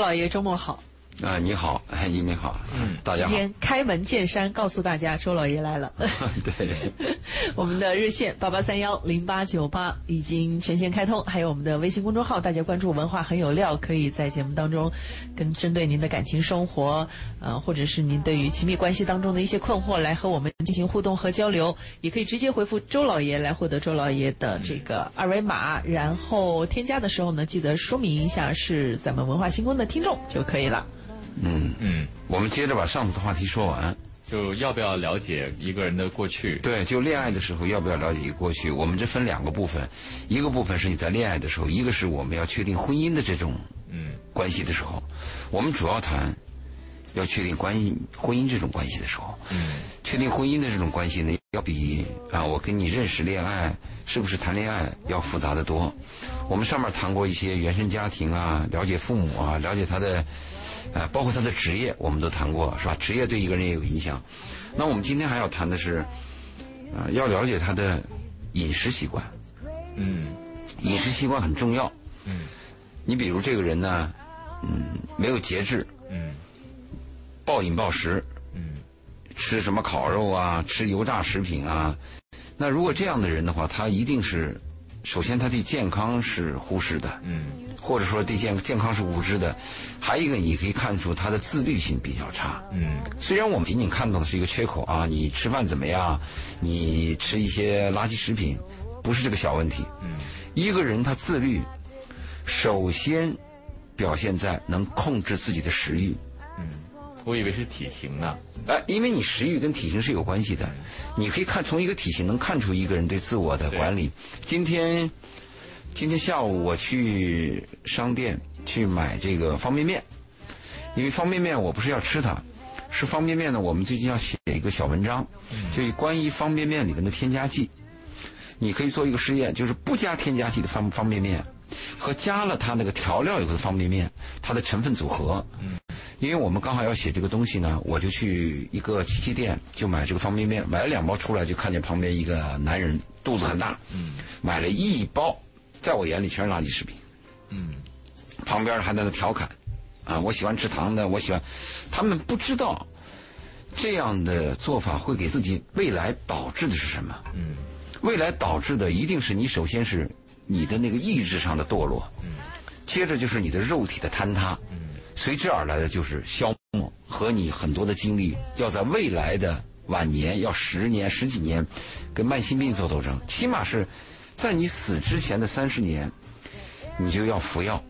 老爷周末好。啊，你好，哎，一鸣好，嗯，大家好。今天开门见山告诉大家，周老爷来了。对，我们的热线八八三幺零八九八已经全线开通，还有我们的微信公众号，大家关注“文化很有料”，可以在节目当中跟针对您的感情生活，呃，或者是您对于亲密关系当中的一些困惑来和我们进行互动和交流，也可以直接回复周老爷来获得周老爷的这个二维码，然后添加的时候呢，记得说明一下是咱们文化星空的听众就可以了。嗯嗯，我们接着把上次的话题说完，就要不要了解一个人的过去？对，就恋爱的时候要不要了解一个过去？我们这分两个部分，一个部分是你在恋爱的时候，一个是我们要确定婚姻的这种嗯关系的时候，我们主要谈要确定关系婚姻这种关系的时候，嗯，确定婚姻的这种关系呢，要比啊我跟你认识恋爱是不是谈恋爱要复杂的多。我们上面谈过一些原生家庭啊，了解父母啊，了解他的。呃，包括他的职业，我们都谈过，是吧？职业对一个人也有影响。那我们今天还要谈的是，啊，要了解他的饮食习惯。嗯，饮食习惯很重要。嗯，你比如这个人呢，嗯，没有节制。嗯，暴饮暴食。嗯，吃什么烤肉啊，吃油炸食品啊。那如果这样的人的话，他一定是，首先他对健康是忽视的。嗯。或者说对健健康是无知的，还有一个你可以看出他的自律性比较差。嗯，虽然我们仅仅看到的是一个缺口啊，你吃饭怎么样？你吃一些垃圾食品，不是这个小问题。嗯，一个人他自律，首先表现在能控制自己的食欲。嗯，我以为是体型呢。哎，因为你食欲跟体型是有关系的，你可以看从一个体型能看出一个人对自我的管理。今天。今天下午我去商店去买这个方便面，因为方便面我不是要吃它，是方便面呢。我们最近要写一个小文章，就关于方便面里面的添加剂。你可以做一个实验，就是不加添加剂的方方便面，和加了它那个调料以后的方便面，它的成分组合。因为我们刚好要写这个东西呢，我就去一个机器店就买这个方便面，买了两包出来，就看见旁边一个男人肚子很大，嗯。买了一包。在我眼里全是垃圾食品，嗯，旁边还在那调侃，啊，我喜欢吃糖的，我喜欢，他们不知道这样的做法会给自己未来导致的是什么，嗯，未来导致的一定是你首先是你的那个意志上的堕落，嗯，接着就是你的肉体的坍塌，嗯，随之而来的就是消磨和你很多的精力要在未来的晚年要十年十几年跟慢性病做斗争，起码是。在你死之前的三十年，你就要服药，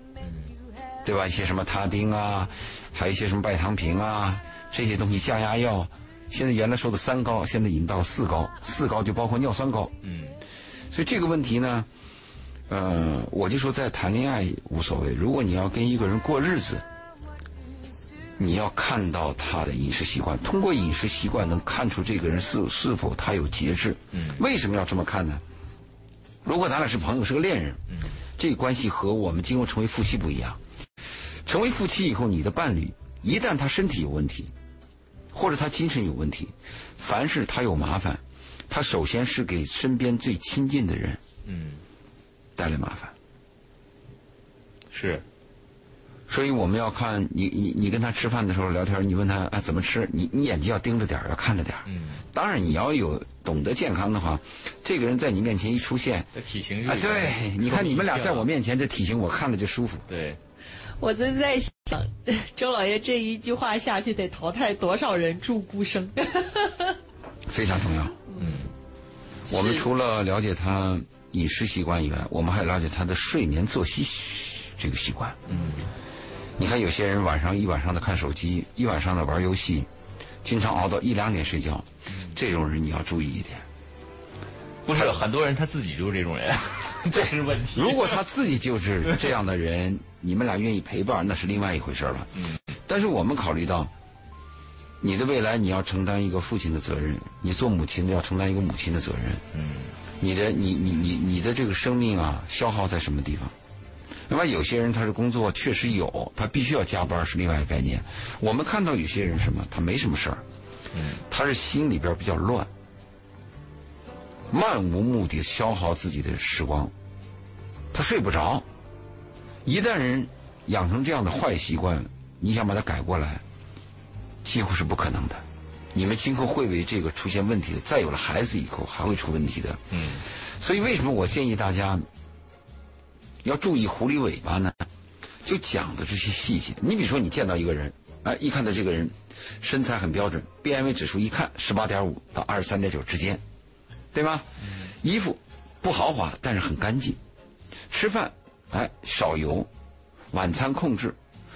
对吧？一些什么他汀啊，还有一些什么拜糖平啊，这些东西降压药，现在原来说的三高，现在已经到四高，四高就包括尿酸高。嗯，所以这个问题呢，呃，我就说在谈恋爱无所谓，如果你要跟一个人过日子，你要看到他的饮食习惯，通过饮食习惯能看出这个人是是否他有节制。嗯，为什么要这么看呢？如果咱俩是朋友，是个恋人，嗯这个关系和我们今后成为夫妻不一样。成为夫妻以后，你的伴侣一旦他身体有问题，或者他精神有问题，凡是他有麻烦，他首先是给身边最亲近的人，嗯，带来麻烦。是。所以我们要看你你你跟他吃饭的时候聊天，你问他啊怎么吃，你你眼睛要盯着点要看着点嗯。当然你要有懂得健康的话，这个人在你面前一出现，体型啊，对，你看你们俩在我面前这体型，我看着就舒服。对。我正在想，周老爷这一句话下去得淘汰多少人助孤生？非常重要。嗯。我们除了了解他饮食习惯以外，我们还了解他的睡眠作息这个习惯。嗯。你看，有些人晚上一晚上的看手机，一晚上的玩游戏，经常熬到一两点睡觉，这种人你要注意一点。不是很多人他自己就是这种人，这是问题。如果他自己就是这样的人，你们俩愿意陪伴，那是另外一回事了。嗯。但是我们考虑到，你的未来你要承担一个父亲的责任，你做母亲的要承担一个母亲的责任。嗯。你的你你你你的这个生命啊，消耗在什么地方？另外，有些人他是工作确实有，他必须要加班是另外一个概念。我们看到有些人什么，他没什么事儿，嗯，他是心里边比较乱，漫无目的消耗自己的时光，他睡不着。一旦人养成这样的坏习惯，你想把它改过来，几乎是不可能的。你们今后会为这个出现问题的，再有了孩子以后还会出问题的。嗯，所以为什么我建议大家要注意狐狸尾巴呢？就讲的这些细节。你比如说，你见到一个人，哎，一看到这个人身材很标准，BMI 指数一看十八点五到二十三点九之间，对吗？衣服不豪华，但是很干净。吃饭，哎，少油，晚餐控制，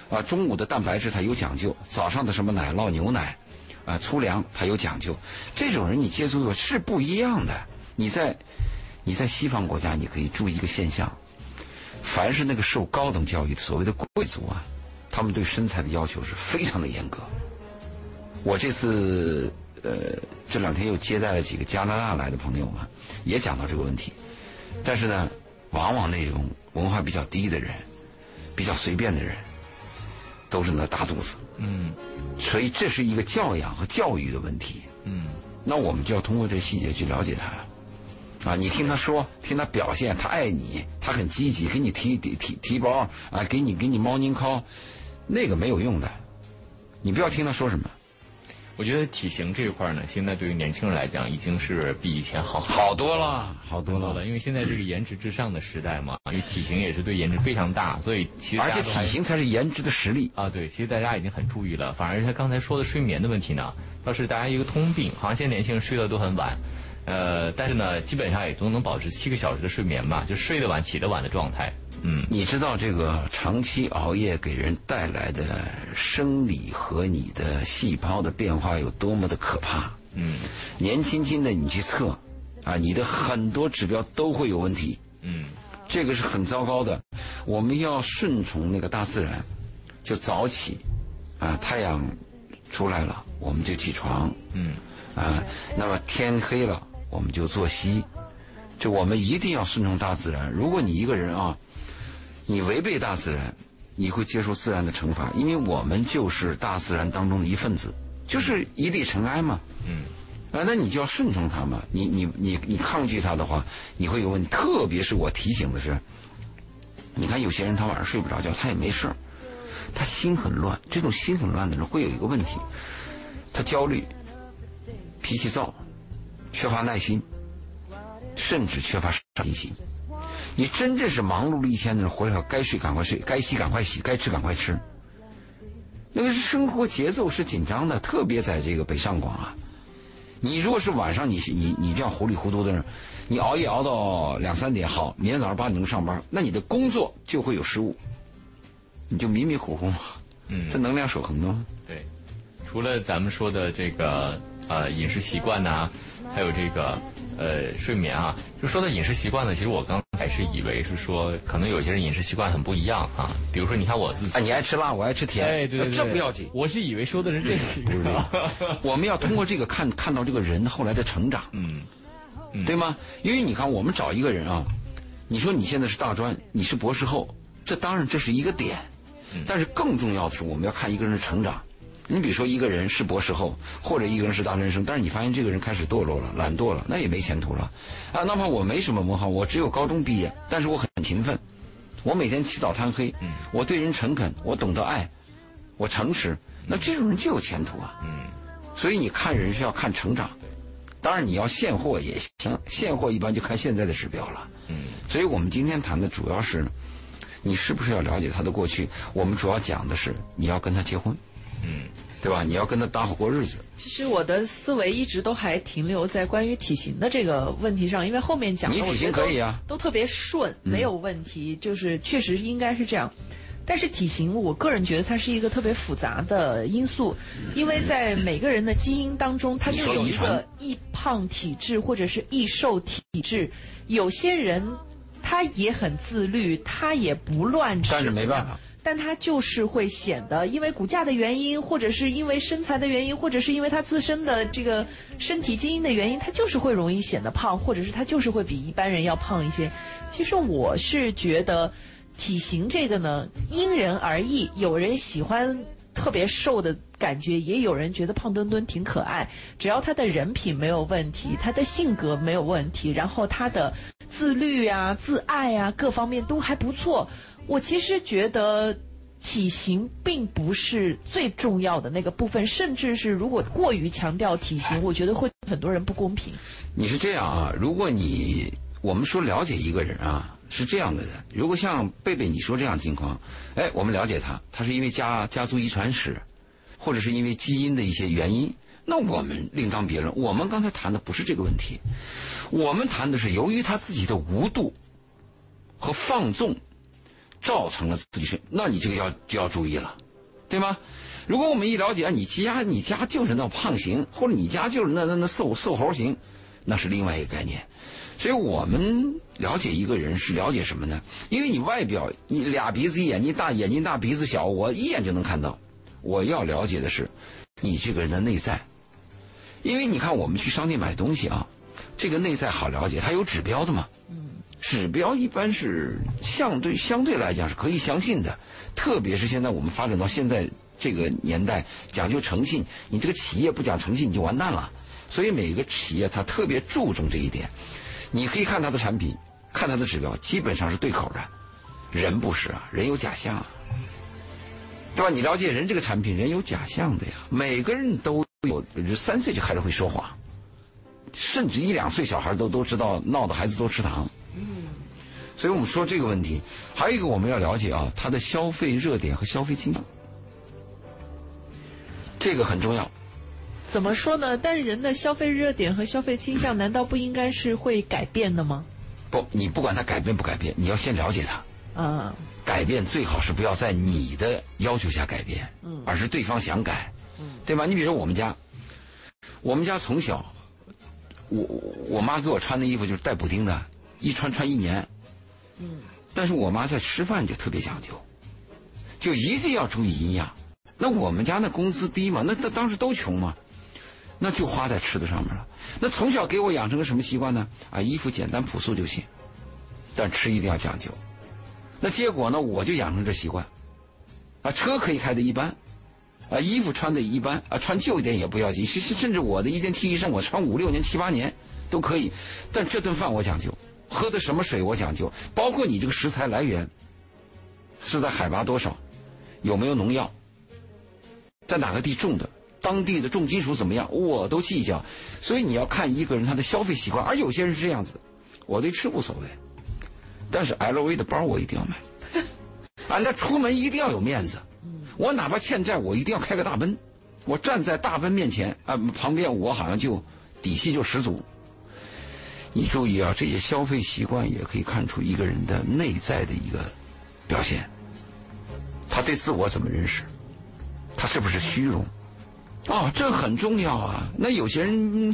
啊，中午的蛋白质它有讲究，早上的什么奶酪、牛奶，啊，粗粮它有讲究。这种人你接触过是不一样的。你在你在西方国家，你可以注意一个现象。凡是那个受高等教育的所谓的贵族啊，他们对身材的要求是非常的严格。我这次呃这两天又接待了几个加拿大来的朋友嘛，也讲到这个问题。但是呢，往往那种文化比较低的人，比较随便的人，都是那大肚子。嗯所以这是一个教养和教育的问题。嗯那我们就要通过这细节去了解他。啊，你听他说，听他表现，他爱你，他很积极，给你提提提提包啊，给你给你猫宁靠，那个没有用的，你不要听他说什么。我觉得体型这一块呢，现在对于年轻人来讲，已经是比以前好好多了，好多了。多了，因为现在这个颜值至上的时代嘛，因为体型也是对颜值非常大，所以其实而且体型才是颜值的实力。啊，对，其实大家已经很注意了。反而他刚才说的睡眠的问题呢，倒是大家一个通病，好像现在年轻人睡得都很晚，呃，但是呢，基本上也都能保持七个小时的睡眠吧，就睡得晚起得晚的状态。嗯你知道这个长期熬夜给人带来的生理和你的细胞的变化有多么的可怕？嗯年轻轻的你去测，啊，你的很多指标都会有问题。嗯这个是很糟糕的。我们要顺从那个大自然，就早起，啊，太阳出来了我们就起床，嗯啊，那么天黑了我们就作息。就我们一定要顺从大自然。如果你一个人啊，你违背大自然，你会接受自然的惩罚，因为我们就是大自然当中的一份子，就是一粒尘埃嘛。嗯啊，那你就要顺从它嘛。你你你你抗拒它的话，你会有问题。特别是我提醒的是，你看有些人他晚上睡不着觉，他也没事儿他心很乱。这种心很乱的人会有一个问题，他焦虑、脾气躁、缺乏耐心，甚至缺乏上进心。你真正是忙碌了一天的人，回来该睡赶快睡，该洗赶快洗，该吃赶快吃。那个是生活节奏是紧张的，特别在这个北上广啊。你如果是晚上你你你这样糊里糊涂的人，你熬夜熬到两三点，好，明天早上八点钟上班，那你的工作就会有失误，你就迷迷糊糊，嗯这能量守恒的吗？对，除了咱们说的这个呃饮食习惯呐、还有这个呃睡眠啊，就说到饮食习惯呢，其实我刚才是以为是说，可能有些人饮食习惯很不一样啊。比如说，你看我自己，啊，你爱吃辣，我爱吃甜，哎，对对对，这不要紧。我是以为说的是这个 我们要通过这个看看到这个人后来的成长，嗯对吗？因为你看，我们找一个人啊，你说你现在是大专，你是博士后，这当然这是一个点，但是更重要的是我们要看一个人的成长。你比如说一个人是博士后，或者一个人是大专生，但是你发现这个人开始堕落了、懒惰了，那也没前途了。啊，那么我没什么文化，我只有高中毕业，但是我很勤奋，我每天起早贪黑，我对人诚恳，我懂得爱，我诚实，那这种人就有前途啊。嗯所以你看人是要看成长，当然你要现货也行，现货一般就看现在的指标了。嗯所以我们今天谈的主要是，你是不是要了解他的过去？我们主要讲的是你要跟他结婚，嗯对吧？你要跟他搭伙过日子。其实我的思维一直都还停留在关于体型的这个问题上，因为后面讲的你体型我觉得可以啊都特别顺，没有问题，就是确实应该是这样。但是体型，我个人觉得它是一个特别复杂的因素，因为在每个人的基因当中，它就有一个易胖体质或者是易瘦体质。有些人他也很自律，他也不乱吃，但是没办法。但他就是会显得，因为骨架的原因，或者是因为身材的原因，或者是因为他自身的这个身体基因的原因，他就是会容易显得胖，或者是他就是会比一般人要胖一些。其实我是觉得，体型这个呢，因人而异，有人喜欢特别瘦的感觉，也有人觉得胖墩墩挺可爱。只要他的人品没有问题，他的性格没有问题，然后他的自律啊、自爱啊各方面都还不错。我其实觉得体型并不是最重要的那个部分，甚至是如果过于强调体型，我觉得会很多人不公平。你是这样啊？如果你我们说了解一个人啊，是这样的人。如果像贝贝你说这样情况，哎，我们了解他，他是因为家家族遗传史，或者是因为基因的一些原因，那我们另当别论。我们刚才谈的不是这个问题，我们谈的是由于他自己的无度和放纵，造成了自己身，那你这个要就要注意了，对吗？如果我们一了解，你家你家就是那胖型，或者你家就是那那那瘦瘦猴型，那是另外一个概念。所以我们了解一个人是了解什么呢？因为你外表你俩鼻子眼睛大眼睛大鼻子小，我一眼就能看到。我要了解的是你这个人的内在，因为你看我们去商店买东西啊，这个内在好了解，它有指标的嘛。嗯。指标一般是相对相对来讲是可以相信的，特别是现在我们发展到现在这个年代，讲究诚信，你这个企业不讲诚信你就完蛋了。所以每个企业它特别注重这一点。你可以看他的产品，看他的指标，基本上是对口的。人不是啊，人有假象，对吧？你了解人这个产品，人有假象的呀。每个人都有，三岁就开始会说谎，甚至一两岁小孩都都知道闹的孩子多吃糖。嗯。所以我们说这个问题，还有一个我们要了解啊，他的消费热点和消费倾向，这个很重要。怎么说呢？但人的消费热点和消费倾向，难道不应该是会改变的吗？不，你不管他改变不改变，你要先了解他。嗯。改变最好是不要在你的要求下改变，嗯，而是对方想改，嗯，对吧？你比如说我们家，我们家从小，我我妈给我穿的衣服就是带补丁的，一穿穿一年，嗯。但是我妈在吃饭就特别讲究，就一定要注意营养。那我们家那工资低嘛，那那当时都穷嘛。那就花在吃的上面了。那从小给我养成个什么习惯呢？啊，衣服简单朴素就行，但吃一定要讲究。那结果呢，我就养成这习惯。啊，车可以开的一般，啊，衣服穿的一般，啊，穿旧一点也不要紧。甚甚至我的一件 T 恤衫，我穿五六年、七八年都可以。但这顿饭我讲究，喝的什么水我讲究，包括你这个食材来源是在海拔多少，有没有农药，在哪个地种的。当地的重金属怎么样，我都计较，所以你要看一个人他的消费习惯，而有些人是这样子的，我对吃无所谓，但是 LV 的包我一定要买，俺，那出门一定要有面子，我哪怕欠债，我一定要开个大奔，我站在大奔面前啊，旁边我好像就底气就十足。你注意啊，这些消费习惯也可以看出一个人的内在的一个表现，他对自我怎么认识，他是不是虚荣？哦，这很重要啊！那有些人，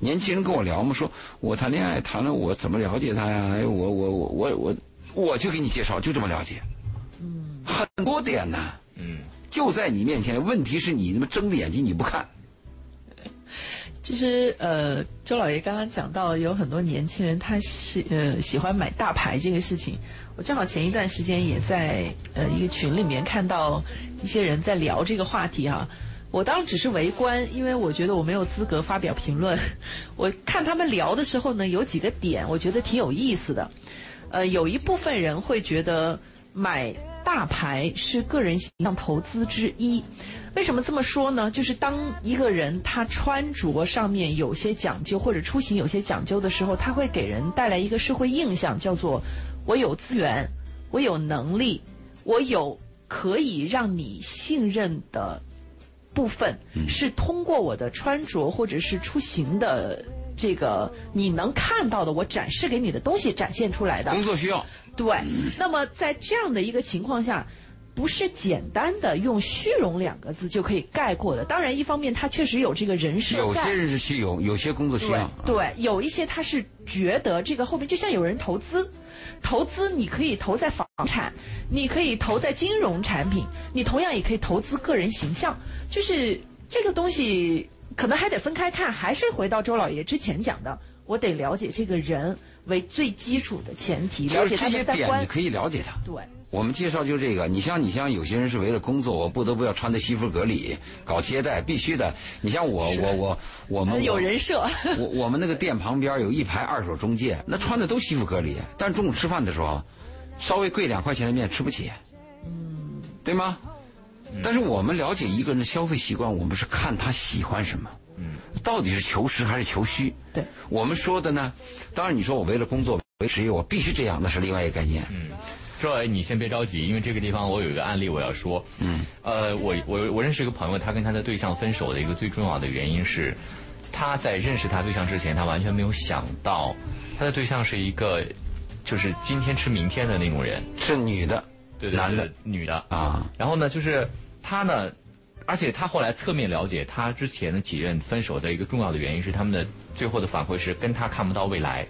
年轻人跟我聊嘛，说我谈恋爱谈了，我怎么了解他呀？哎，我我我我我，我就给你介绍，就这么了解。嗯，很多点呢。嗯，就在你面前，问题是你他妈睁着眼睛你不看。其实，呃，周老爷刚刚讲到，有很多年轻人他是呃喜欢买大牌这个事情。我正好前一段时间也在呃一个群里面看到一些人在聊这个话题啊。我当时只是围观，因为我觉得我没有资格发表评论。我看他们聊的时候呢，有几个点我觉得挺有意思的。呃，有一部分人会觉得买大牌是个人形象投资之一。为什么这么说呢？就是当一个人他穿着上面有些讲究，或者出行有些讲究的时候，他会给人带来一个社会印象，叫做我有资源，我有能力，我有可以让你信任的。部分是通过我的穿着或者是出行的这个你能看到的，我展示给你的东西展现出来的工作需要。对，那么在这样的一个情况下，不是简单的用虚荣两个字就可以概括的。当然，一方面他确实有这个人设，有些人是虚荣，有些工作需要。对，有一些他是觉得这个后面就像有人投资。投资你可以投在房产，你可以投在金融产品，你同样也可以投资个人形象。就是这个东西可能还得分开看，还是回到周老爷之前讲的，我得了解这个人为最基础的前提，了解他的三观。你可以了解他。对。我们介绍就这个，你像你像有些人是为了工作，我不得不要穿的西服革履，搞接待必须的。你像我我我我们有人设，我我们那个店旁边有一排二手中介，那穿的都西服革履，但中午吃饭的时候，稍微贵两块钱的面吃不起。嗯，对吗？但是我们了解一个人的消费习惯，我们是看他喜欢什么，嗯，到底是求实还是求虚？对，我们说的呢，当然你说我为了工作为职业，我必须这样，那是另外一个概念。嗯，周伟，你先别着急，因为这个地方我有一个案例我要说。嗯，呃，我我我认识一个朋友，他跟他的对象分手的一个最重要的原因是，他在认识他对象之前，他完全没有想到他的对象是一个就是今天吃明天的那种人，是女的，对对对，男的。女的。啊，然后呢，就是他呢，而且他后来侧面了解，他之前的几任分手的一个重要的原因是他们的最后的反馈是跟他看不到未来，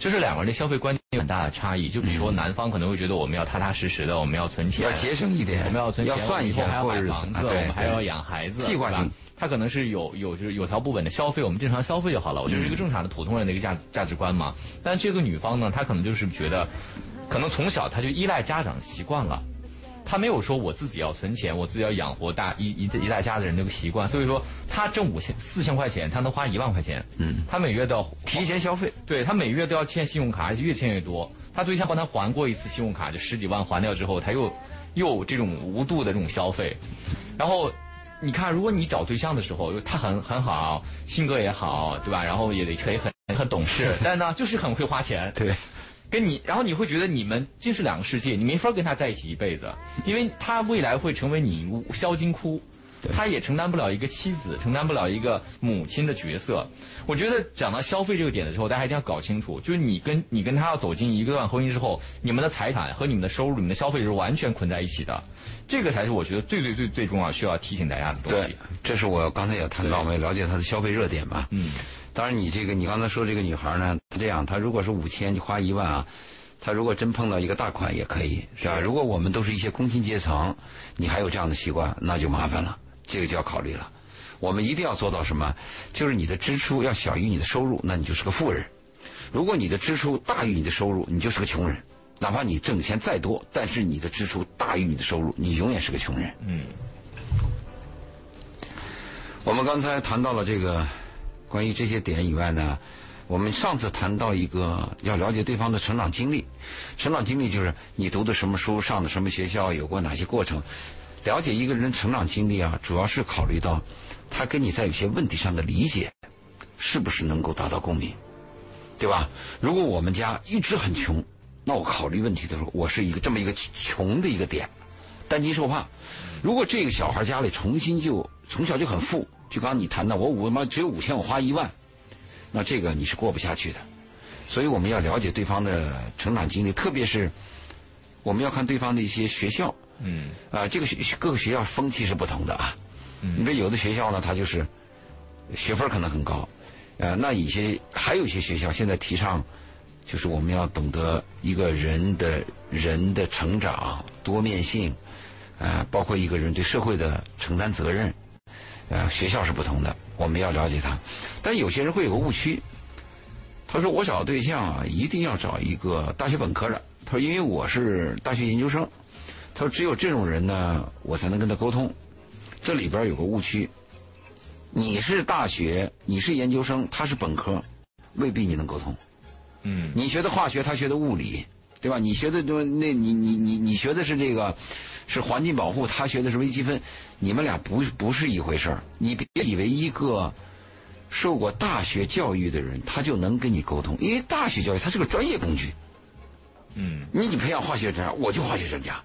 就是两个人的消费观念有很大的差异。就比如说男方可能会觉得我们要踏踏实实的，我们要存钱，要节省一点，我们要存钱，要算一下还要买房子，我们还要养孩子，计划性。他可能是有有就是有条不紊的消费，我们正常消费就好了，我就是一个正常的普通人的一个价价值观嘛。但这个女方呢，她可能就是觉得，可能从小她就依赖家长习惯了。她没有说我自己要存钱，我自己要养活大一一一大家的人这个习惯，所以说他挣五千四千块钱，他能花一万块钱，嗯，他每月都要提前消费，对他每月都要欠信用卡，而且越欠越多。他对象帮他还过一次信用卡，就十几万还掉之后，他又又这种无度的这种消费。然后你看，如果你找对象的时候，他很很好，性格也好，对吧？然后也得可以很很懂事，但呢，就是很会花钱。对，跟你，然后你会觉得你们这是两个世界，你没法跟他在一起一辈子，因为他未来会成为你销金窟。他也承担不了一个妻子，承担不了一个母亲的角色。我觉得讲到消费这个点的时候，大家一定要搞清楚，就是你跟你跟他要走进一段婚姻之后，你们的财产和你们的收入、你们的消费是完全捆在一起的。这个才是我觉得最最最最重要需要提醒大家的东对西。，这是我刚才也谈到，对我们也了解他的消费热点嘛。嗯，当然，你这个你刚才说这个女孩呢，她这样，她如果是五千，你花一万啊，她如果真碰到一个大款也可以，是吧？如果我们都是一些工薪阶层，你还有这样的习惯，那就麻烦了，这个就要考虑了。我们一定要做到什么？就是你的支出要小于你的收入，那你就是个富人；如果你的支出大于你的收入，你就是个穷人。哪怕你挣的钱再多，但是你的支出大于你的收入，你永远是个穷人。嗯，我们刚才谈到了这个关于这些点以外呢，我们上次谈到一个要了解对方的成长经历，成长经历就是你读的什么书，上的什么学校，有过哪些过程。了解一个人的成长经历啊，主要是考虑到他跟你在有些问题上的理解是不是能够达到共鸣，对吧？如果我们家一直很穷，那我考虑问题的时候，我是一个这么一个穷的一个点，担惊受怕。如果这个小孩家里重新就从小就很富，就刚刚你谈到我五妈只有五千，我花一万，那这个你是过不下去的。所以我们要了解对方的成长经历，特别是我们要看对方的一些学校。嗯，啊、这个学各个学校风气是不同的啊。嗯，你说有的学校呢，它就是学分可能很高，呃，那一些还有一些学校现在提倡，就是我们要懂得一个人的人的成长多面性，啊、包括一个人对社会的承担责任，啊、学校是不同的，我们要了解他。但有些人会有个误区，他说我找对象啊，一定要找一个大学本科的。他说因为我是大学研究生。他说：“只有这种人呢，我才能跟他沟通。这里边有个误区，你是大学，你是研究生，他是本科，未必你能沟通。嗯，你学的化学，他学的物理，对吧？你学的那那你你你你学的是这个，是环境保护，他学的是微积分，你们俩不不是一回事儿。你别以为一个受过大学教育的人，他就能跟你沟通，因为大学教育它是个专业工具。嗯，你你培养化学专家，我就化学专家。”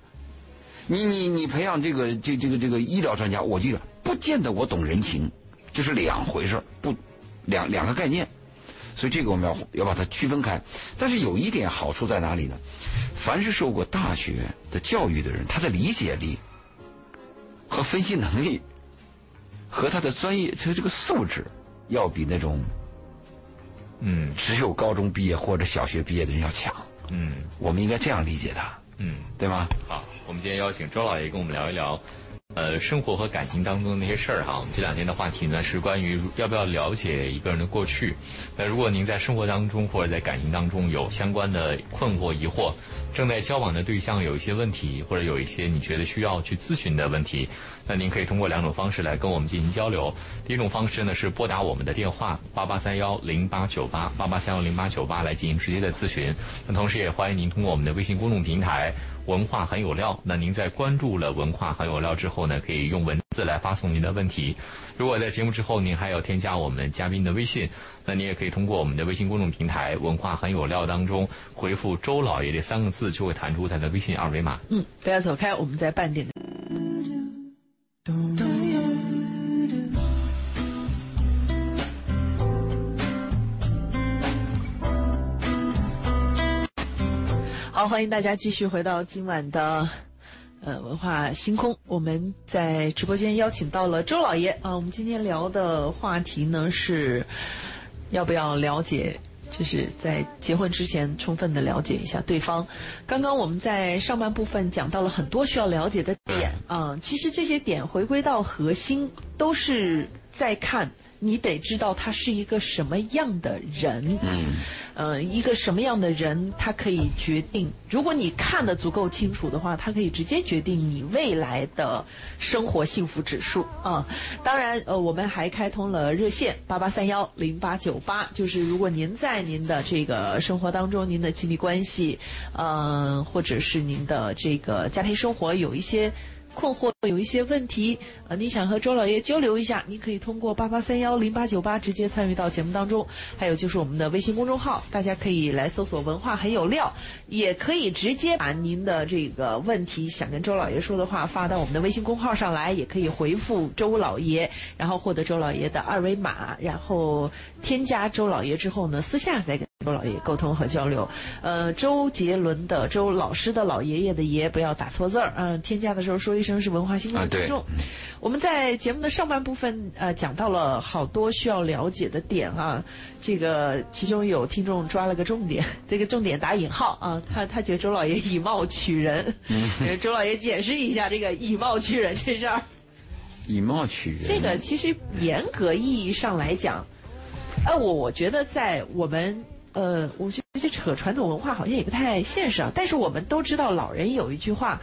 你你你培养这个这这个这个医疗专家，我记得不见得我懂人情，这是两回事不两两个概念，所以这个我们要要把它区分开。但是有一点好处在哪里呢？凡是受过大学的教育的人，他的理解力和分析能力和他的专业他这个素质，要比那种嗯只有高中毕业或者小学毕业的人要强。嗯我们应该这样理解他，嗯。对吗？好，我们今天邀请周老爷跟我们聊一聊，呃，生活和感情当中的那些事儿哈。我们这两天的话题呢是关于要不要了解一个人的过去。那如果您在生活当中或者在感情当中有相关的困惑、疑惑，正在交往的对象有一些问题，或者有一些你觉得需要去咨询的问题，那您可以通过两种方式来跟我们进行交流。第一种方式呢是拨打我们的电话八八三幺零八九八八八三幺零八九八来进行直接的咨询。那同时也欢迎您通过我们的微信公众平台文化很有料。那您在关注了文化很有料之后呢，可以用文字来发送您的问题。如果在节目之后您还要添加我们嘉宾的微信，那您也可以通过我们的微信公众平台“文化很有料”当中回复“周老爷”这三个字，就会弹出他的微信二维码。嗯，不要走开，我们在半点。好，欢迎大家继续回到今晚的呃文化星空。我们在直播间邀请到了周老爷啊。我们今天聊的话题呢是，要不要了解，就是在结婚之前充分的了解一下对方。刚刚我们在上半部分讲到了很多需要了解的点啊，其实这些点回归到核心，都是在看。你得知道他是一个什么样的人，嗯，呃，一个什么样的人，他可以决定。如果你看得足够清楚的话，他可以直接决定你未来的生活幸福指数啊。当然，呃，我们还开通了热线八八三幺零八九八，就是如果您在您的这个生活当中，您的亲密关系，呃，或者是您的这个家庭生活有一些。困惑有一些问题，呃，你想和周老爷交流一下，你可以通过八八三幺零八九八直接参与到节目当中。还有就是我们的微信公众号，大家可以来搜索“文化很有料”，也可以直接把您的这个问题想跟周老爷说的话发到我们的微信公号上来，也可以回复周老爷，然后获得周老爷的二维码，然后添加周老爷之后呢，私下再跟周老爷沟通和交流。呃，周杰伦的周老师的老爷爷的爷不要打错字儿，嗯，添加的时候说一。生是文化新闻听众，我们在节目的上半部分呃讲到了好多需要了解的点啊，这个其中有听众抓了个重点，这个重点打引号啊，他他觉得周老爷以貌取人，周老爷解释一下这个以貌取人这事儿。以貌取人，这个其实严格意义上来讲，哎，我我觉得在我们呃，我觉得这扯传统文化好像也不太现实啊，但是我们都知道老人有一句话。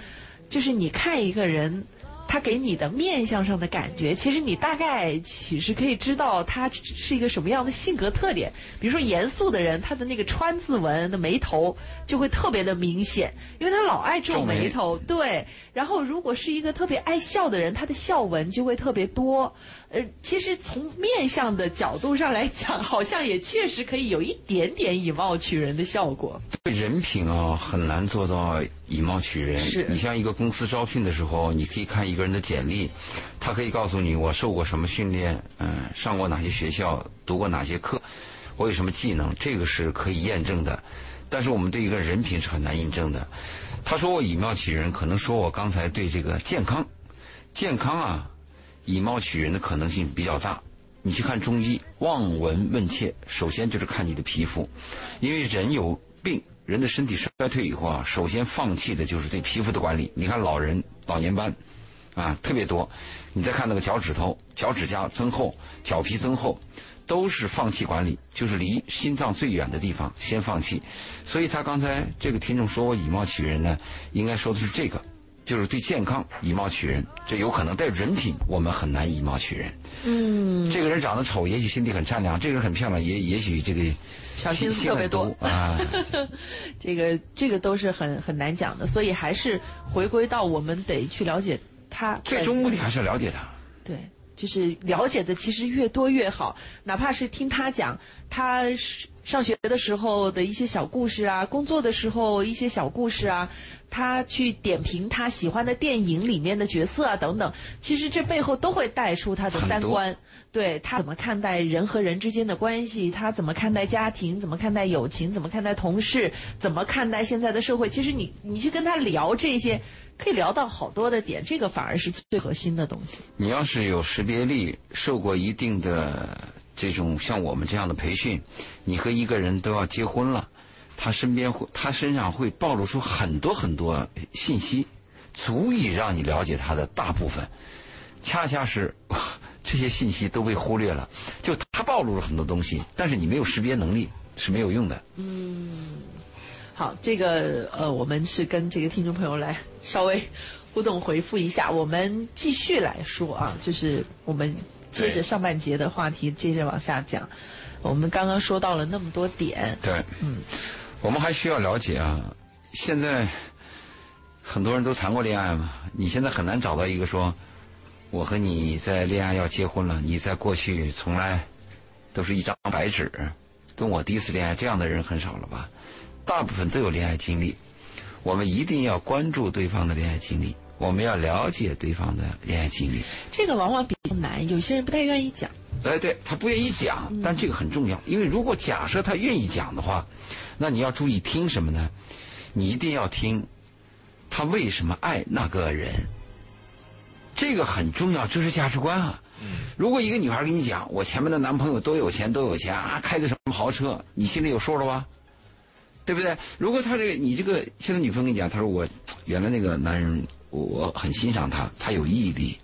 就是你看一个人，他给你的面相上的感觉，其实你大概其实可以知道他是一个什么样的性格特点。比如说严肃的人，他的那个川字纹的眉头就会特别的明显，因为他老爱皱眉头。对，然后如果是一个特别爱笑的人，他的笑纹就会特别多。呃，其实从面相的角度上来讲，好像也确实可以有一点点以貌取人的效果。人品啊，很难做到以貌取人。是你像一个公司招聘的时候，你可以看一个人的简历，他可以告诉你我受过什么训练，嗯，上过哪些学校，读过哪些课，我有什么技能，这个是可以验证的。但是我们对一个人品是很难印证的。他说我以貌取人，可能说我刚才对这个健康，健康啊。以貌取人的可能性比较大。你去看中医，望闻问切，首先就是看你的皮肤，因为人有病，人的身体衰退以后啊，首先放弃的就是对皮肤的管理。你看老人老年斑，啊特别多。你再看那个脚趾头、脚趾甲增厚、脚皮增厚，都是放弃管理，就是离心脏最远的地方先放弃。所以他刚才这个听众说我以貌取人呢，应该说的是这个。就是对健康以貌取人，这有可能；但人品我们很难以貌取人。嗯，这个人长得丑，也许心地很善良；这个人很漂亮，也也许这个小心思特别多啊。这个这个都是很很难讲的，所以还是回归到我们得去了解他。最终目的还是了解他。对，就是了解的其实越多越好，哪怕是听他讲，他是。上学的时候的一些小故事啊，工作的时候一些小故事啊，他去点评他喜欢的电影里面的角色啊等等，其实这背后都会带出他的三观，对他怎么看待人和人之间的关系，他怎么看待家庭，怎么看待友情，怎么看待同事，怎么看待现在的社会。其实你你去跟他聊这些，可以聊到好多的点，这个反而是最核心的东西。你要是有识别力，受过一定的。这种像我们这样的培训，你和一个人都要结婚了，他身边会，他身上会暴露出很多很多信息，足以让你了解他的大部分。恰恰是这些信息都被忽略了，就他暴露了很多东西，但是你没有识别能力是没有用的。嗯，好，这个呃，我们是跟这个听众朋友来稍微互动回复一下，我们继续来说啊，就是我们。接着上半节的话题，接着往下讲。我们刚刚说到了那么多点，对，嗯，我们还需要了解啊。现在很多人都谈过恋爱嘛，你现在很难找到一个说，我和你在恋爱要结婚了，你在过去从来都是一张白纸，跟我第一次恋爱这样的人很少了吧？大部分都有恋爱经历，我们一定要关注对方的恋爱经历，我们要了解对方的恋爱经历。这个往往比较难，有些人不太愿意讲。哎，对他不愿意讲，但这个很重要，因为如果假设他愿意讲的话，那你要注意听什么呢？你一定要听他为什么爱那个人，这个很重要，这是价值观啊。如果一个女孩跟你讲，我前面的男朋友多有钱，多有钱啊，开个什么豪车，你心里有数了吧？对不对？如果他这个你这个现在女朋友跟你讲，他说我原来那个男人，我我很欣赏他，他有毅力，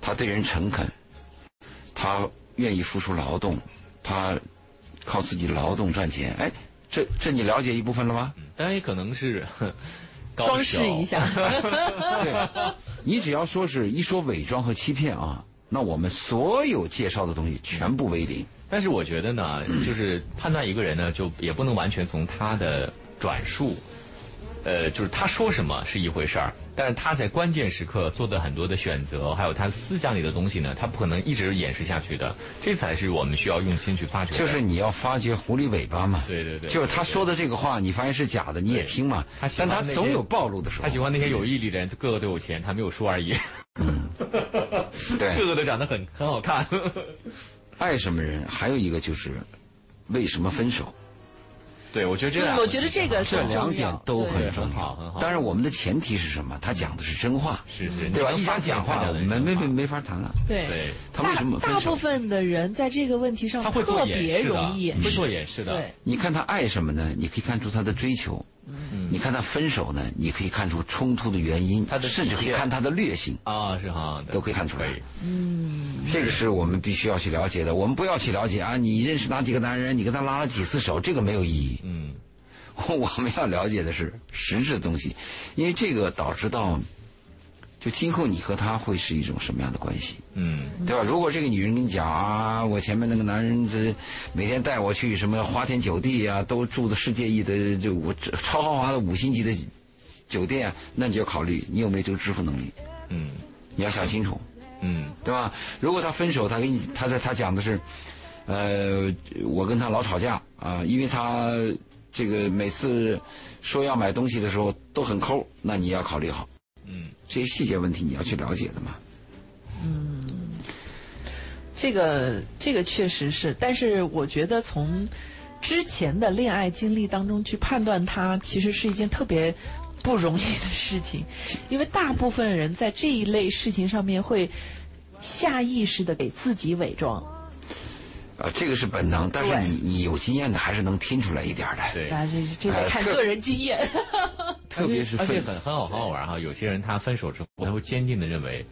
他对人诚恳，他愿意付出劳动，他靠自己劳动赚钱。哎，这这你了解一部分了吗？当然也可能是 高装饰一下。对，你只要说是一说伪装和欺骗啊，那我们所有介绍的东西全部为零。但是我觉得呢，就是判断一个人呢，就也不能完全从他的转述，呃，就是他说什么是一回事儿，但是他在关键时刻做的很多的选择，还有他思想里的东西呢，他不可能一直掩饰下去的，这才是我们需要用心去发掘的。就是你要发掘狐狸尾巴嘛。对对对就是他说的这个话，你发现是假的，你也听嘛但他总有暴露的时候。他喜欢那些有毅力的人，个个都有钱，他没有说而已，嗯对个个都长得很很好看。爱什么人，还有一个就是为什么分手，对，我觉得这样，嗯我觉得这个是这很重要两点都很重要当然，我们的前提是什么？他讲的是真话，是是对吧？一讲讲的我们没没没法谈了。对。他为什么大大部？分的人在这个问题上他会特别容易的，会做掩饰的。对，你看他爱什么呢？你可以看出他的追求。嗯你看他分手呢，你可以看出冲突的原因，他的甚至可以看他的劣性，啊，是哈，都可以看出来嗯。这个是我们必须要去了解的。我们不要去了解啊，你认识哪几个男人，你跟他拉了几次手，这个没有意义。嗯，我们要了解的是实质的东西，因为这个导致到，就今后你和他会是一种什么样的关系，嗯，对吧？如果这个女人跟你讲啊，我前面那个男人这每天带我去什么花天酒地啊，都住的世界一的这五超豪华的五星级的酒店啊，那你就考虑你有没有这个支付能力，嗯，你要想清楚。嗯，对吧？如果他分手，他给你，他在他讲的是，呃，我跟他老吵架啊，因为他这个每次说要买东西的时候都很抠，那你要考虑好，嗯，这些细节问题你要去了解的嘛。嗯这个这个确实是，但是我觉得从之前的恋爱经历当中去判断他，其实是一件特别不容易的事情，因为大部分人在这一类事情上面会下意识的给自己伪装，啊，这个是本能，但是你你有经验的还是能听出来一点的，对。啊，这这得看个人经验。特别是而且分，很很好很好玩哈。有些人他分手之后，他会坚定的认为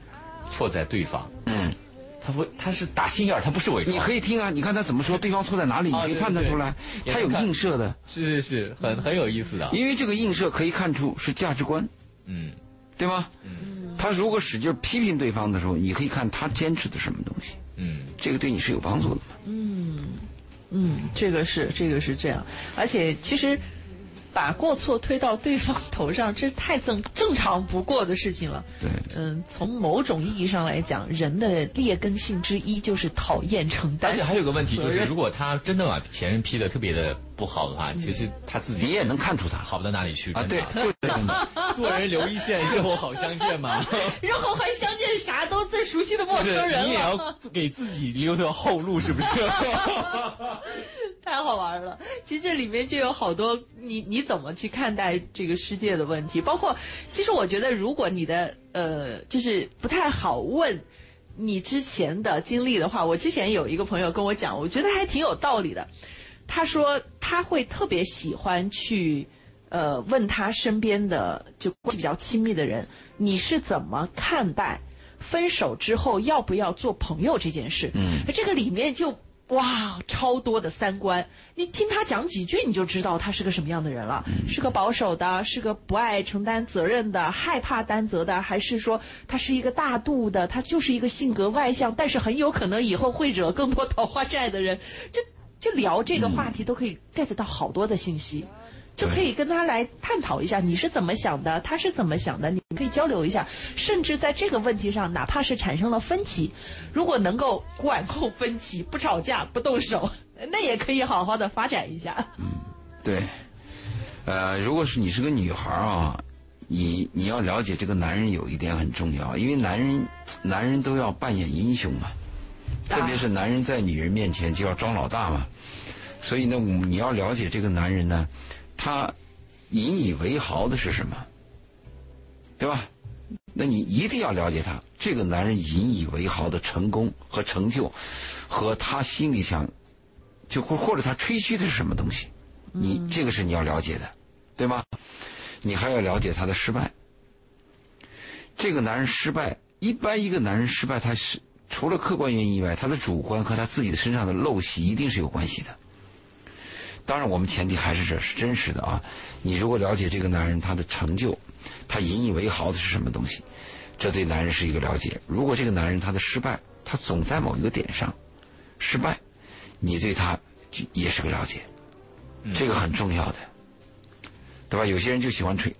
错在对方，嗯，他不他是打心眼儿，他不是伪装。你可以听啊，你看他怎么说，对方错在哪里，你可以判断出来，他有映射的，是是是，很很有意思的。因为这个映射可以看出是价值观。嗯对吗？他如果使劲批评对方的时候，你可以看他坚持的什么东西，嗯这个对你是有帮助的。嗯嗯，这个是这个是这样，而且其实把过错推到对方头上，这太正正常不过的事情了。对，嗯，从某种意义上来讲，人的劣根性之一就是讨厌承担。而且还有个问题就是，如果他真的把前任批的特别的不好的话，其实他自己你也能看出他好不到哪里去啊，对。做人留一线，日后好相见嘛。日后还相见啥都最熟悉的陌就是生人你也，要给自己留条后路，是不是？太好玩了。其实这里面就有好多你你怎么去看待这个世界的问题，包括其实我觉得，如果你的呃就是不太好问你之前的经历的话，我之前有一个朋友跟我讲，我觉得还挺有道理的。他说他会特别喜欢去呃问他身边的就关系比较亲密的人，你是怎么看待分手之后要不要做朋友这件事？嗯，这个里面就哇超多的三观，你听他讲几句你就知道他是个什么样的人了，是个保守的，是个不爱承担责任的，害怕担责的，还是说他是一个大度的，他就是一个性格外向，但是很有可能以后会惹更多桃花债的人，就就聊这个话题都可以 get 到好多的信息。就可以跟他来探讨一下你是怎么想的，他是怎么想的，你可以交流一下，甚至在这个问题上，哪怕是产生了分歧，如果能够管控分歧，不吵架，不动手，那也可以好好的发展一下。嗯对，呃，如果是你是个女孩啊，你你要了解这个男人有一点很重要，因为男人男人都要扮演英雄嘛，特别是男人在女人面前就要装老大嘛，所以呢，你要了解这个男人呢，他引以为豪的是什么，对吧？那你一定要了解他这个男人引以为豪的成功和成就，和他心里想，就或或者他吹嘘的是什么东西。你这个是你要了解的，对吗？你还要了解他的失败。这个男人失败，一般一个男人失败，他是除了客观原因以外，他的主观和他自己的身上的陋习一定是有关系的。当然，我们前提还是这是真实的啊。你如果了解这个男人他的成就，他引以为豪的是什么东西，这对男人是一个了解。如果这个男人他的失败，他总在某一个点上失败，你对他就也是个了解。这个很重要的，对吧？有些人就喜欢吹，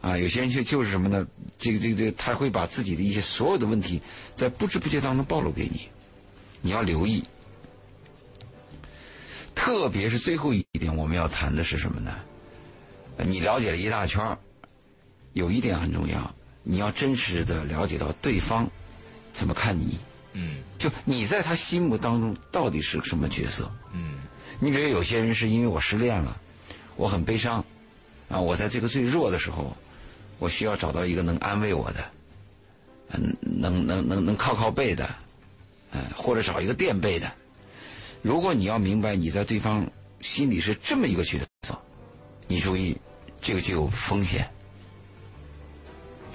啊，有些人就就是什么呢？这个这个这个，他会把自己的一些所有的问题，在不知不觉当中暴露给你，你要留意。特别是最后一点，我们要谈的是什么呢？你了解了一大圈有一点很重要，你要真实的了解到对方怎么看你。嗯。就你在他心目当中到底是个什么角色？嗯。你比如有些人是因为我失恋了，我很悲伤，啊，我在这个最弱的时候，我需要找到一个能安慰我的，嗯，能能能能靠靠背的，嗯，或者找一个垫背的。如果你要明白你在对方心里是这么一个角色，你注意，这个就有风险。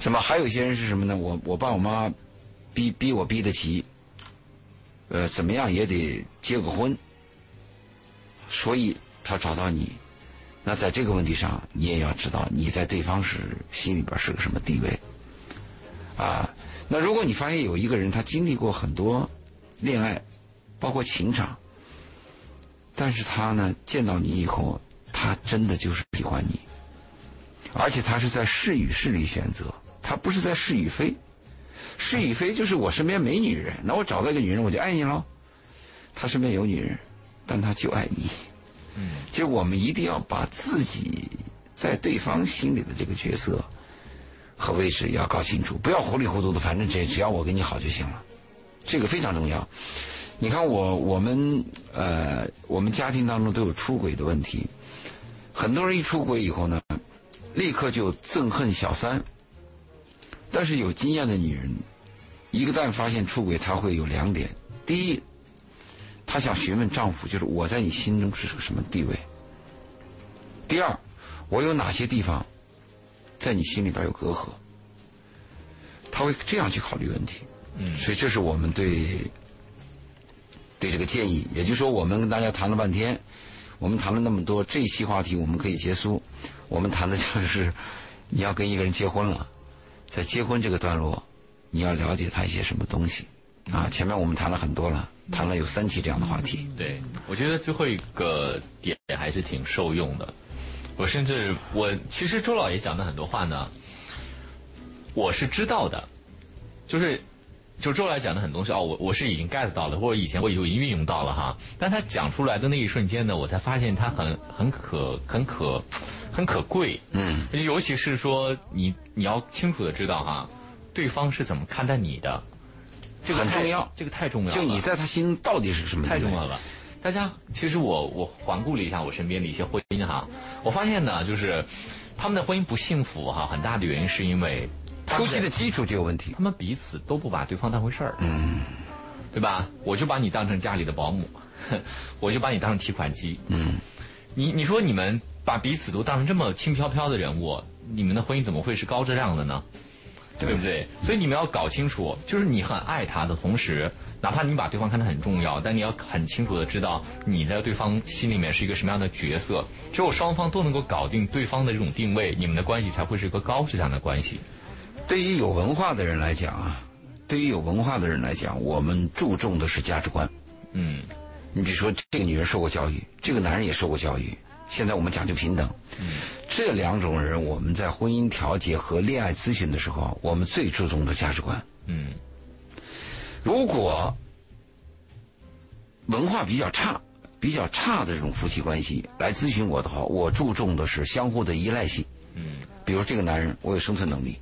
什么？还有一些人是什么呢？我我爸我妈逼逼我逼得急，呃，怎么样也得结个婚。所以他找到你，那在这个问题上，你也要知道你在对方是心里边是个什么地位，啊，那如果你发现有一个人他经历过很多恋爱，包括情场，但是他呢见到你以后，他真的就是喜欢你，而且他是在是与是里选择，他不是在是与非，是与非就是我身边没女人，那我找到一个女人我就爱你喽，他身边有女人。但他就爱你，嗯，其实我们一定要把自己在对方心里的这个角色和位置要搞清楚，不要糊里糊涂的，反正只只要我跟你好就行了，这个非常重要。你看我我们呃我们家庭当中都有出轨的问题，很多人一出轨以后呢，立刻就憎恨小三，但是有经验的女人，一个旦发现出轨，她会有两点，第一。她想询问丈夫，就是我在你心中是个什么地位？第二，我有哪些地方在你心里边有隔阂？她会这样去考虑问题。嗯，所以这是我们对对这个建议。也就是说，我们跟大家谈了半天，我们谈了那么多，这一期话题我们可以结束。我们谈的就是你要跟一个人结婚了，在结婚这个段落，你要了解他一些什么东西啊？前面我们谈了很多了。谈了有三期这样的话题，对我觉得最后一个点还是挺受用的。我甚至我其实周老爷讲的很多话呢，我是知道的，就是就周来讲的很多东西哦，我我是已经 get 到了，或者以前我已经运用到了哈。但他讲出来的那一瞬间呢，我才发现他很很可很可很可贵，嗯，尤其是说你你要清楚的知道哈，对方是怎么看待你的。这个很重要，这个太重要了。就你在他心中到底是什么？太重要了。大家其实我我环顾了一下我身边的一些婚姻哈，我发现呢，就是他们的婚姻不幸福哈，很大的原因是因为夫妻的基础就有问题，他们彼此都不把对方当回事儿，嗯，对吧？我就把你当成家里的保姆，我就把你当成提款机，嗯，你你说你们把彼此都当成这么轻飘飘的人物，你们的婚姻怎么会是高质量的呢？对不对？所以你们要搞清楚，就是你很爱他的同时，哪怕你把对方看得很重要，但你要很清楚的知道你在对方心里面是一个什么样的角色。只有双方都能够搞定对方的这种定位，你们的关系才会是一个高质量的关系。对于有文化的人来讲啊，对于有文化的人来讲，我们注重的是价值观。嗯，你比如说，这个女人受过教育，这个男人也受过教育，现在我们讲究平等。嗯这两种人，我们在婚姻调解和恋爱咨询的时候，我们最注重的价值观。嗯如果文化比较差、比较差的这种夫妻关系来咨询我的话，我注重的是相互的依赖性。嗯比如这个男人，我有生存能力；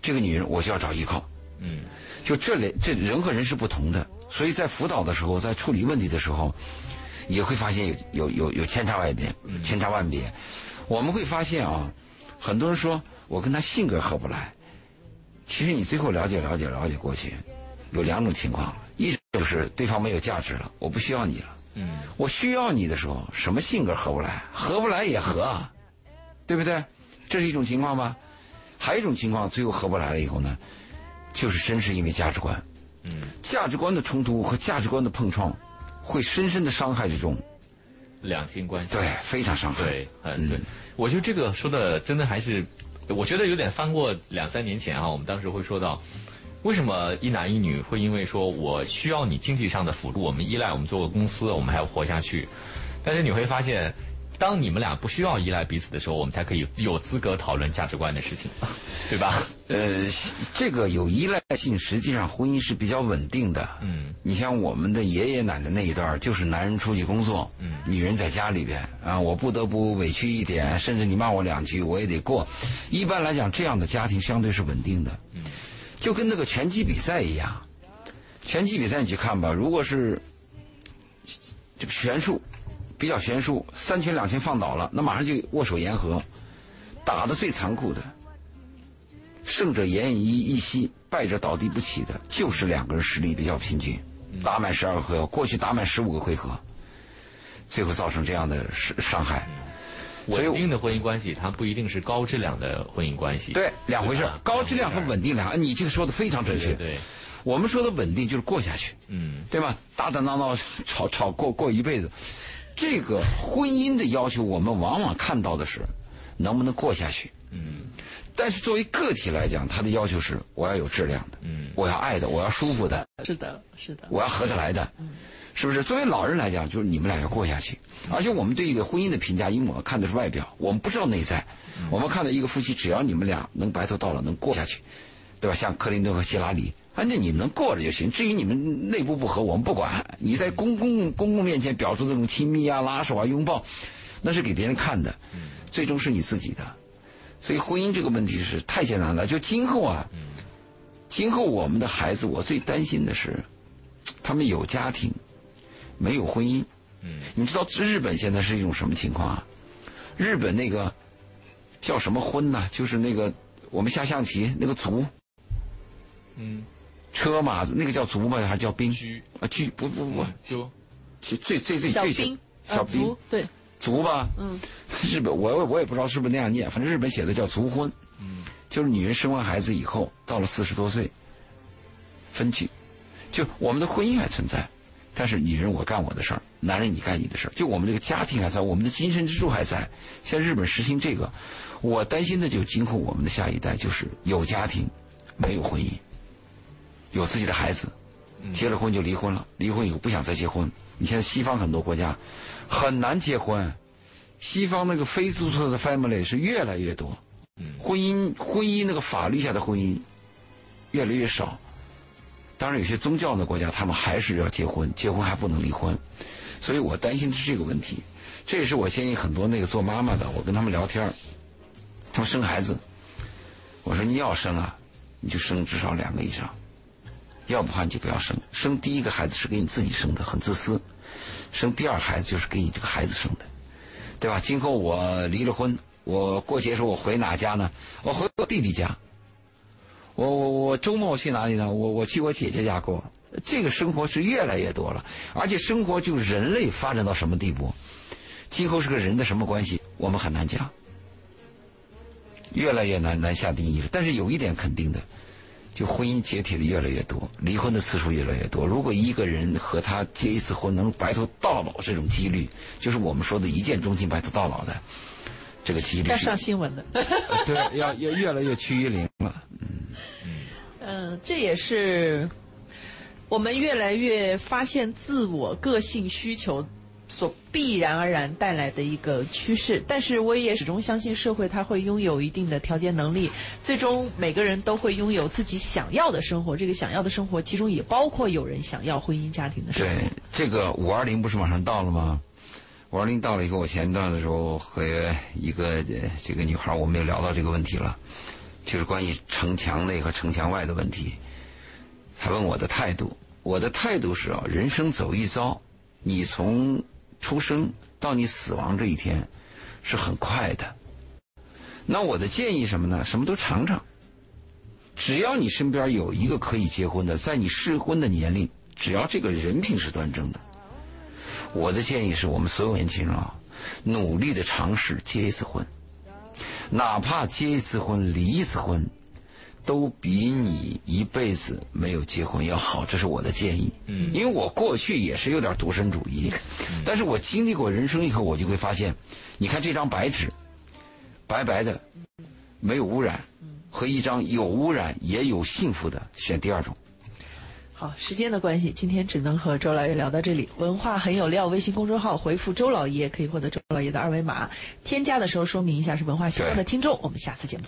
这个女人，我就要找依靠。嗯就这类，这人和人是不同的，所以在辅导的时候，在处理问题的时候，也会发现有有有有千差万别，千差万别。我们会发现啊，很多人说我跟他性格合不来，其实你最后了解了解了解过去，有两种情况，一种就是对方没有价值了，我不需要你了。嗯我需要你的时候，什么性格合不来？合不来也合啊，对不对？这是一种情况吧。还有一种情况，最后合不来了以后呢，就是真是因为价值观，嗯，价值观的冲突和价值观的碰撞，会深深的伤害这种，两性关系。对，非常伤害。对，嗯，对，我觉得这个说的真的还是，我觉得有点翻过两三年前啊，我们当时会说到，为什么一男一女会因为说我需要你经济上的辅助，我们依赖我们做个公司，我们还要活下去，但是你会发现。当你们俩不需要依赖彼此的时候，我们才可以有资格讨论价值观的事情，对吧？呃，这个有依赖性，实际上婚姻是比较稳定的。嗯，你像我们的爷爷奶奶那一段儿，就是男人出去工作，嗯，女人在家里边啊，我不得不委屈一点，甚至你骂我两句，我也得过。一般来讲，这样的家庭相对是稳定的。嗯，就跟那个拳击比赛一样，拳击比赛你去看吧，如果是这个悬殊比较悬殊，三拳两拳放倒了，那马上就握手言和，打的最残酷的。胜者奄奄一息，败者倒地不起的，就是两个人实力比较平均，打满十二个回合，过去打满十五个回合，最后造成这样的伤伤害。稳定的婚姻关系，它不一定是高质量的婚姻关系。对，两回事儿高质量和稳定两，你这个说的非常准确。对对对，我们说的稳定就是过下去，嗯对吧？打打闹闹，吵吵过过一辈子。这个婚姻的要求，我们往往看到的是能不能过下去。嗯但是作为个体来讲，他的要求是我要有质量的，嗯我要爱的，我要舒服的，是的，是的，我要合得来的，嗯是不是？作为老人来讲，就是你们俩要过下去。而且我们对一个婚姻的评价，因为我们看的是外表，我们不知道内在。我们看到一个夫妻，只要你们俩能白头到老，能过下去，对吧？像克林顿和希拉里，啊，那你们能过了就行。至于你们内部不和，我们不管。你在公共公共面前表述那种亲密啊、拉手啊、拥抱，那是给别人看的，最终是你自己的。所以婚姻这个问题是太艰难了。就今后啊，今后我们的孩子，我最担心的是，他们有家庭，没有婚姻。嗯，你知道日本现在是一种什么情况啊？日本那个叫什么婚呐、就是那个我们下象棋那个卒嗯，车马那个叫卒吗？还是叫兵？居啊，居不不不，就其最最最最小兵，小兵对，卒吧？嗯，日本我我也不知道是不是那样念，反正日本写的叫卒婚。嗯就是女人生完孩子以后，到了四十多岁，分居，就我们的婚姻还存在，但是女人我干我的事儿，男人你干你的事儿，就我们这个家庭还在，我们的精神支柱还在。现在日本实行这个，我担心的就今后我们的下一代就是有家庭，没有婚姻，有自己的孩子，结了婚就离婚了，离婚以后不想再结婚。你现在西方很多国家很难结婚，西方那个非注册的 family 是越来越多。婚姻婚姻那个法律下的婚姻越来越少。当然，有些宗教的国家，他们还是要结婚，结婚还不能离婚。所以我担心的是这个问题。这也是我建议很多那个做妈妈的，我跟他们聊天儿他们生孩子，我说你要生啊，你就生至少两个以上，要不然你就不要生。生第一个孩子是给你自己生的，很自私；生第二孩子就是给你这个孩子生的，对吧？今后我离了婚。我过节时候我回哪家呢？我回我弟弟家。我我我周末去哪里呢？我我去我姐姐家过。这个生活是越来越多了，而且生活就人类发展到什么地步，今后是个人的什么关系，我们很难讲，越来越难难下定义了。但是有一点肯定的，就婚姻解体的越来越多，离婚的次数越来越多。如果一个人和他结一次婚能白头到老，这种几率就是我们说的一见钟情白头到老的。这个几率要上新闻了。对，要要越来越趋于零了。嗯，这也是我们越来越发现自我个性需求所必然而然带来的一个趋势。但是我也始终相信，社会它会拥有一定的调节能力，最终每个人都会拥有自己想要的生活。这个想要的生活，其中也包括有人想要婚姻家庭的生活。对，这个五二零不是马上到了吗？五二零到了以后，我前一段的时候和一个这个女孩，我们也聊到这个问题了，就是关于城墙内和城墙外的问题。她问我的态度，我的态度是啊，人生走一遭，你从出生到你死亡这一天是很快的。那我的建议什么呢？什么都尝尝。只要你身边有一个可以结婚的，在你适婚的年龄，只要这个人品是端正的，我的建议是我们所有年轻人啊，努力的尝试结一次婚，哪怕结一次婚、离一次婚，都比你一辈子没有结婚要好。这是我的建议。嗯，因为我过去也是有点独身主义，但是我经历过人生以后，我就会发现，你看这张白纸，白白的，没有污染。和一张有污染也有幸福的，选第二种。好，时间的关系，今天只能和周老爷聊到这里。文化很有料，微信公众号回复“周老爷”可以获得周老爷的二维码，添加的时候说明一下是文化习惯的听众。我们下次节目。